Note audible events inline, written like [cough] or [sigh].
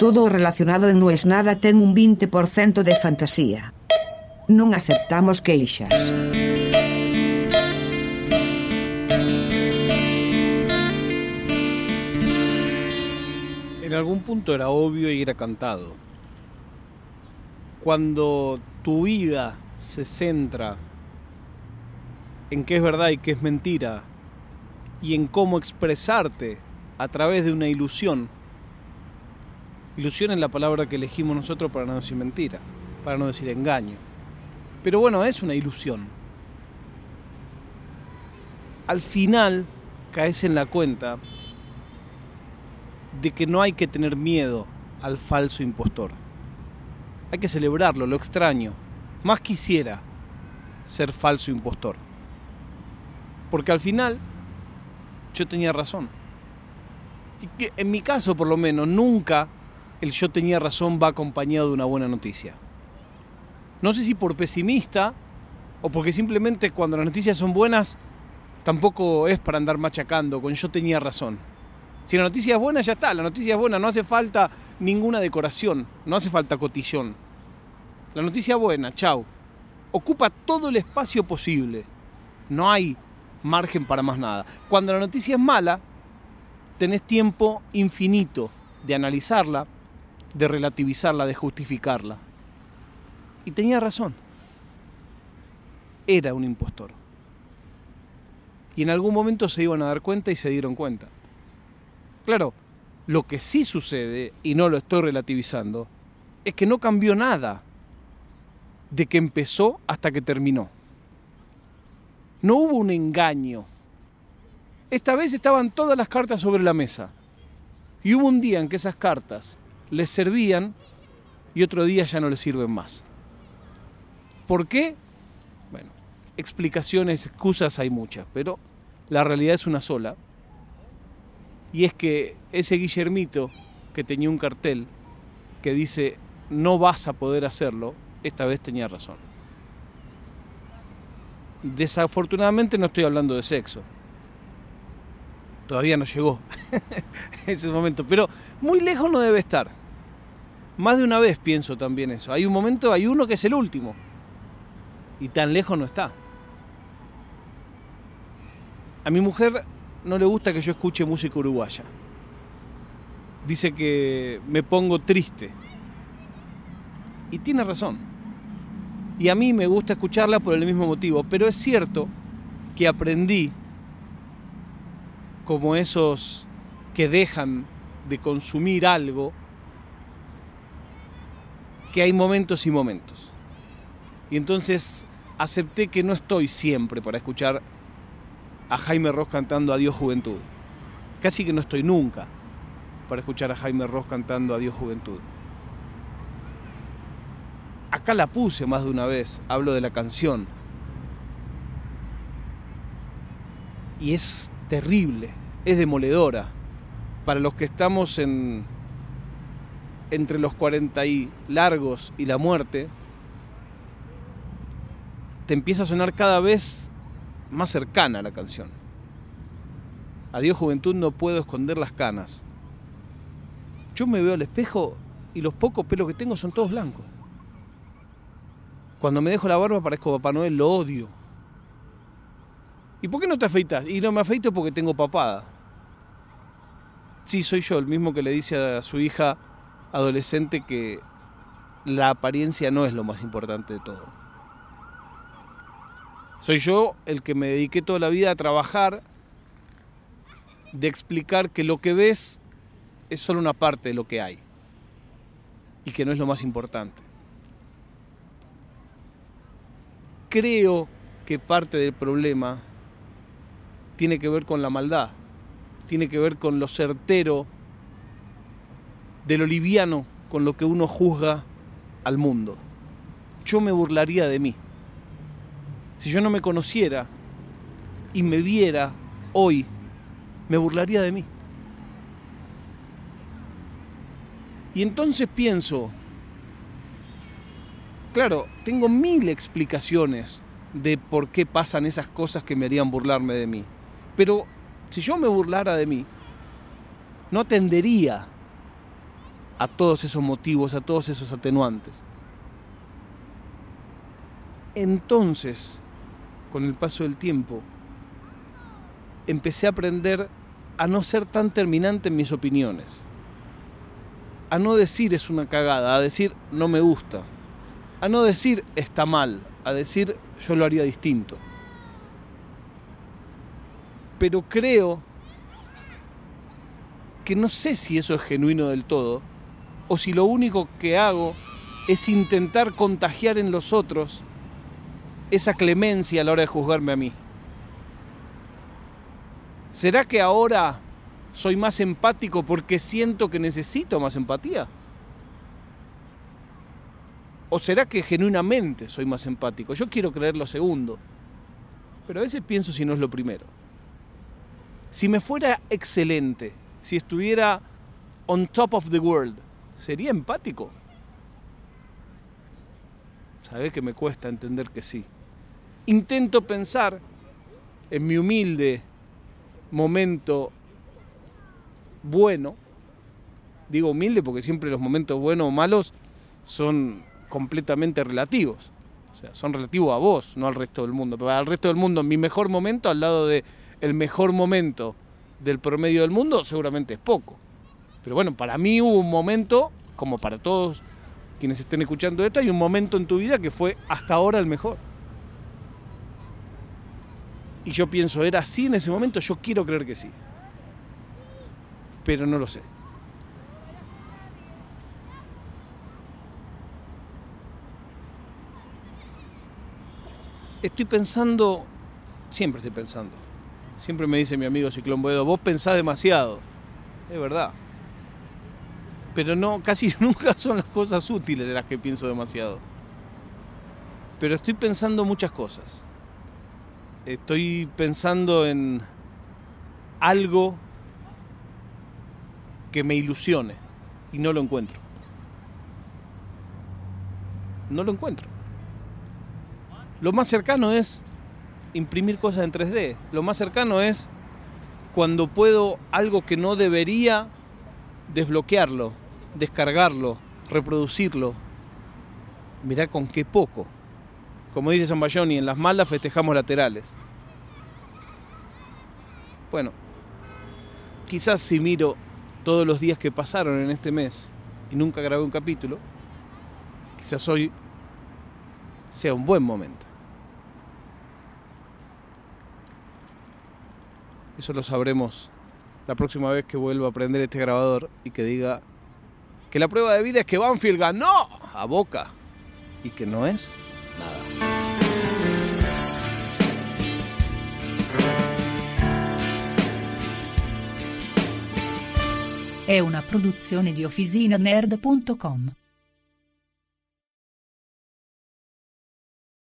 Todo relacionado No es nada ten un 20% de fantasía. Non aceptamos queixas. En algún punto era obvio y era cantado. Cuando tu vida se centra en qué es verdad y qué es mentira, y en cómo expresarte a través de una ilusión. Ilusión es la palabra que elegimos nosotros para no decir mentira, para no decir engaño. Pero bueno, es una ilusión. Al final caes en la cuenta de que no hay que tener miedo al falso impostor. Hay que celebrarlo, lo extraño. Más quisiera ser falso impostor. Porque al final yo tenía razón. Y que en mi caso, por lo menos, nunca el yo tenía razón va acompañado de una buena noticia. No sé si por pesimista o porque simplemente cuando las noticias son buenas tampoco es para andar machacando con yo tenía razón. Si la noticia es buena, ya está. La noticia es buena, no hace falta ninguna decoración, no hace falta cotillón. La noticia buena, chau. Ocupa todo el espacio posible. No hay margen para más nada. Cuando la noticia es mala, tenés tiempo infinito de analizarla, de relativizarla, de justificarla. Y tenía razón. Era un impostor. Y en algún momento se iban a dar cuenta y se dieron cuenta. Claro, lo que sí sucede, y no lo estoy relativizando, es que no cambió nada de que empezó hasta que terminó. No hubo un engaño. Esta vez estaban todas las cartas sobre la mesa. Y hubo un día en que esas cartas les servían y otro día ya no les sirven más. ¿Por qué? Bueno, explicaciones, excusas hay muchas, pero la realidad es una sola. Y es que ese Guillermito que tenía un cartel que dice no vas a poder hacerlo, esta vez tenía razón. Desafortunadamente no estoy hablando de sexo. Todavía no llegó [laughs] ese momento, pero muy lejos no debe estar. Más de una vez pienso también eso. Hay un momento, hay uno que es el último. Y tan lejos no está. A mi mujer no le gusta que yo escuche música uruguaya. Dice que me pongo triste. Y tiene razón y a mí me gusta escucharla por el mismo motivo, pero es cierto que aprendí como esos que dejan de consumir algo, que hay momentos y momentos. Y entonces acepté que no estoy siempre para escuchar a Jaime Ross cantando Adiós Juventud. Casi que no estoy nunca para escuchar a Jaime Ross cantando Adiós Juventud acá la puse más de una vez, hablo de la canción. Y es terrible, es demoledora. Para los que estamos en entre los 40 y largos y la muerte, te empieza a sonar cada vez más cercana la canción. Adiós juventud, no puedo esconder las canas. Yo me veo al espejo y los pocos pelos que tengo son todos blancos. Cuando me dejo la barba parezco Papá Noel, lo odio. ¿Y por qué no te afeitas? Y no me afeito porque tengo papada. Sí, soy yo, el mismo que le dice a su hija adolescente que la apariencia no es lo más importante de todo. Soy yo el que me dediqué toda la vida a trabajar, de explicar que lo que ves es solo una parte de lo que hay y que no es lo más importante creo que parte del problema tiene que ver con la maldad, tiene que ver con lo certero, de lo liviano con lo que uno juzga al mundo. Yo me burlaría de mí. Si yo no me conociera y me viera hoy, me burlaría de mí. Y entonces pienso, Claro, tengo mil explicaciones de por qué pasan esas cosas que me harían burlarme de mí. Pero si yo me burlara de mí, no atendería a todos esos motivos, a todos esos atenuantes. Entonces, con el paso del tiempo, empecé a aprender a no ser tan terminante en mis opiniones. A no decir es una cagada, a decir no me gusta. A no decir está mal, a decir yo lo haría distinto. Pero creo que no sé si eso es genuino del todo, o si lo único que hago es intentar contagiar en los otros esa clemencia a la hora de juzgarme a mí. ¿Será que ahora soy más empático porque siento que necesito más empatía? ¿O será que genuinamente soy más empático? Yo quiero creer lo segundo, pero a veces pienso si no es lo primero. Si me fuera excelente, si estuviera on top of the world, ¿sería empático? Sabes que me cuesta entender que sí. Intento pensar en mi humilde momento bueno, digo humilde porque siempre los momentos buenos o malos son completamente relativos. O sea, son relativos a vos, no al resto del mundo. Pero al resto del mundo, mi mejor momento al lado de el mejor momento del promedio del mundo, seguramente es poco. Pero bueno, para mí hubo un momento, como para todos quienes estén escuchando esto, hay un momento en tu vida que fue hasta ahora el mejor. Y yo pienso, ¿era así en ese momento? Yo quiero creer que sí. Pero no lo sé. Estoy pensando, siempre estoy pensando. Siempre me dice mi amigo Ciclón Boedo, vos pensás demasiado. Es verdad. Pero no, casi [laughs] nunca son las cosas útiles de las que pienso demasiado. Pero estoy pensando muchas cosas estoy pensando en algo que me ilusione y no lo encuentro. No lo encuentro. Lo más cercano es imprimir cosas en 3D. Lo más cercano es cuando puedo algo que no debería desbloquearlo, descargarlo, reproducirlo. Mirá con qué poco. Como dice San y en las malas festejamos laterales. Bueno, quizás si miro todos los días que pasaron en este mes y nunca grabé un capítulo, quizás hoy sea un buen momento. Eso lo sabremos la próxima vez que vuelva a prender este grabador y que diga que la prueba de vida es que Banfield ganó a Boca y que no es È una produzione di OfficinaNerd.com.